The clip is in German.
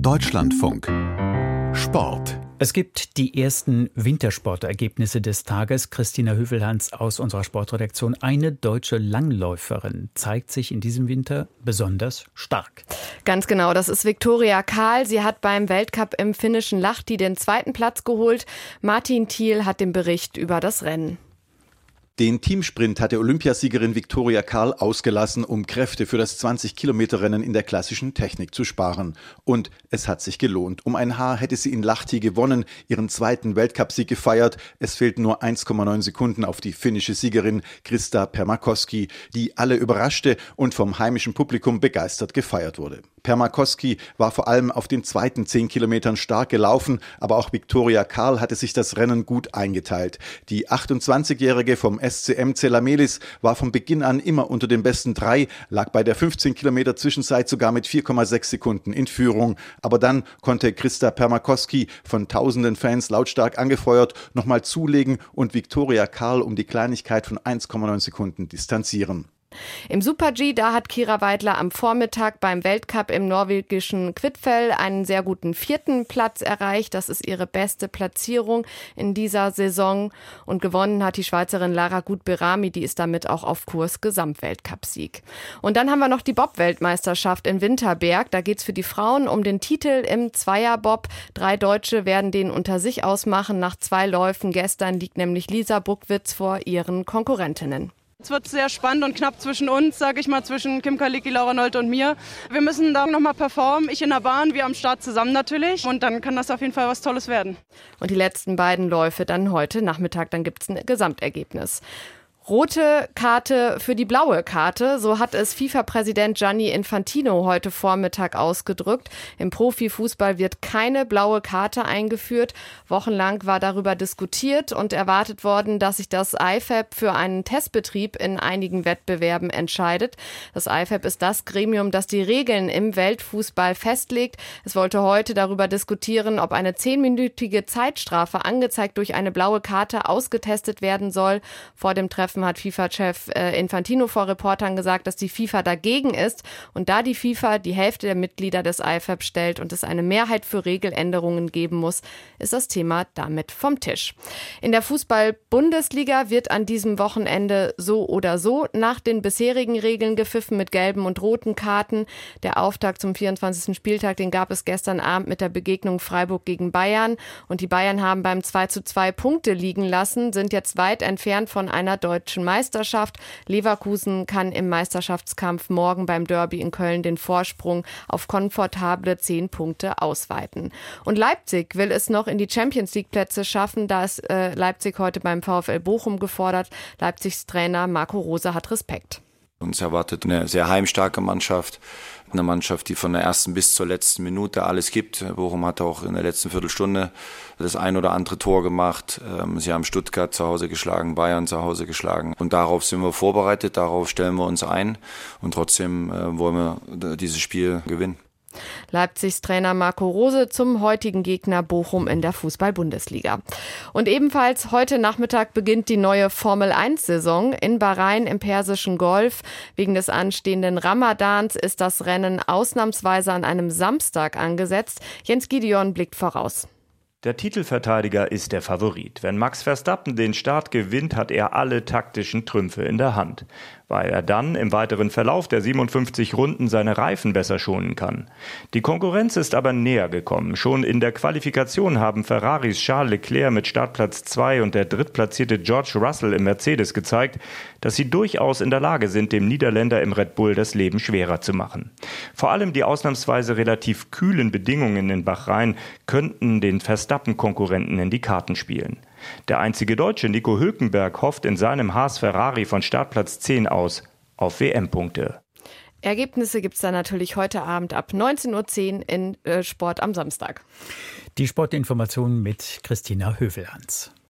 Deutschlandfunk Sport es gibt die ersten Wintersportergebnisse des Tages. Christina Hövelhans aus unserer Sportredaktion. Eine deutsche Langläuferin zeigt sich in diesem Winter besonders stark. Ganz genau, das ist Viktoria Kahl. Sie hat beim Weltcup im finnischen Lahti den zweiten Platz geholt. Martin Thiel hat den Bericht über das Rennen. Den Teamsprint hatte Olympiasiegerin Viktoria Karl ausgelassen, um Kräfte für das 20-Kilometer-Rennen in der klassischen Technik zu sparen. Und es hat sich gelohnt. Um ein Haar hätte sie in Lahti gewonnen, ihren zweiten Weltcupsieg gefeiert. Es fehlten nur 1,9 Sekunden auf die finnische Siegerin Krista Permakoski, die alle überraschte und vom heimischen Publikum begeistert gefeiert wurde. Permakoski war vor allem auf den zweiten 10 Kilometern stark gelaufen, aber auch Viktoria Karl hatte sich das Rennen gut eingeteilt. Die 28-Jährige vom SCM Zelamelis war von Beginn an immer unter den besten drei, lag bei der 15 Kilometer Zwischenzeit sogar mit 4,6 Sekunden in Führung. Aber dann konnte Christa Permakoski von tausenden Fans lautstark angefeuert nochmal zulegen und Viktoria Karl um die Kleinigkeit von 1,9 Sekunden distanzieren. Im Super-G, da hat Kira Weidler am Vormittag beim Weltcup im norwegischen Quidfell einen sehr guten vierten Platz erreicht. Das ist ihre beste Platzierung in dieser Saison. Und gewonnen hat die Schweizerin Lara Gut-Berami, die ist damit auch auf Kurs Gesamtweltcupsieg. Und dann haben wir noch die Bob-Weltmeisterschaft in Winterberg. Da geht's für die Frauen um den Titel im Zweierbob. Drei Deutsche werden den unter sich ausmachen. Nach zwei Läufen gestern liegt nämlich Lisa Buckwitz vor ihren Konkurrentinnen. Es wird sehr spannend und knapp zwischen uns, sage ich mal, zwischen Kim Kalicki, Laura Nolte und mir. Wir müssen da nochmal performen. Ich in der Bahn, wir am Start zusammen natürlich. Und dann kann das auf jeden Fall was Tolles werden. Und die letzten beiden Läufe dann heute Nachmittag, dann gibt es ein Gesamtergebnis. Rote Karte für die blaue Karte, so hat es FIFA-Präsident Gianni Infantino heute Vormittag ausgedrückt. Im Profifußball wird keine blaue Karte eingeführt. Wochenlang war darüber diskutiert und erwartet worden, dass sich das IFAB für einen Testbetrieb in einigen Wettbewerben entscheidet. Das IFAB ist das Gremium, das die Regeln im Weltfußball festlegt. Es wollte heute darüber diskutieren, ob eine zehnminütige Zeitstrafe angezeigt durch eine blaue Karte ausgetestet werden soll. Vor dem Treffen Treffen hat FIFA-Chef äh, Infantino vor Reportern gesagt, dass die FIFA dagegen ist. Und da die FIFA die Hälfte der Mitglieder des IFAB stellt und es eine Mehrheit für Regeländerungen geben muss, ist das Thema damit vom Tisch. In der Fußball-Bundesliga wird an diesem Wochenende so oder so nach den bisherigen Regeln gepfiffen mit gelben und roten Karten. Der Auftakt zum 24. Spieltag, den gab es gestern Abend mit der Begegnung Freiburg gegen Bayern. Und die Bayern haben beim 2 zu 2 Punkte liegen lassen, sind jetzt weit entfernt von einer deutschen deutschen Meisterschaft. Leverkusen kann im Meisterschaftskampf morgen beim Derby in Köln den Vorsprung auf komfortable zehn Punkte ausweiten. Und Leipzig will es noch in die Champions League Plätze schaffen. Da ist äh, Leipzig heute beim VfL Bochum gefordert. Leipzigs Trainer Marco Rose hat Respekt. Uns erwartet eine sehr heimstarke Mannschaft, eine Mannschaft, die von der ersten bis zur letzten Minute alles gibt. Bochum hat auch in der letzten Viertelstunde das ein oder andere Tor gemacht. Ähm, sie haben Stuttgart zu Hause geschlagen, Bayern zu Hause geschlagen. Und darauf sind wir vorbereitet, darauf stellen wir uns ein. Und trotzdem äh, wollen wir dieses Spiel gewinnen. Leipzigs Trainer Marco Rose zum heutigen Gegner Bochum in der Fußball-Bundesliga. Und ebenfalls heute Nachmittag beginnt die neue Formel-1-Saison in Bahrain im Persischen Golf. Wegen des anstehenden Ramadans ist das Rennen ausnahmsweise an einem Samstag angesetzt. Jens Gideon blickt voraus. Der Titelverteidiger ist der Favorit. Wenn Max Verstappen den Start gewinnt, hat er alle taktischen Trümpfe in der Hand weil er dann im weiteren Verlauf der 57 Runden seine Reifen besser schonen kann. Die Konkurrenz ist aber näher gekommen. Schon in der Qualifikation haben Ferraris Charles Leclerc mit Startplatz 2 und der drittplatzierte George Russell im Mercedes gezeigt, dass sie durchaus in der Lage sind, dem Niederländer im Red Bull das Leben schwerer zu machen. Vor allem die ausnahmsweise relativ kühlen Bedingungen in Bahrain könnten den Verstappen-Konkurrenten in die Karten spielen. Der einzige Deutsche Nico Hülkenberg hofft in seinem Haas Ferrari von Startplatz 10 aus auf WM-Punkte. Ergebnisse gibt es dann natürlich heute Abend ab 19.10 Uhr in äh, Sport am Samstag. Die Sportinformationen mit Christina Hövelhans.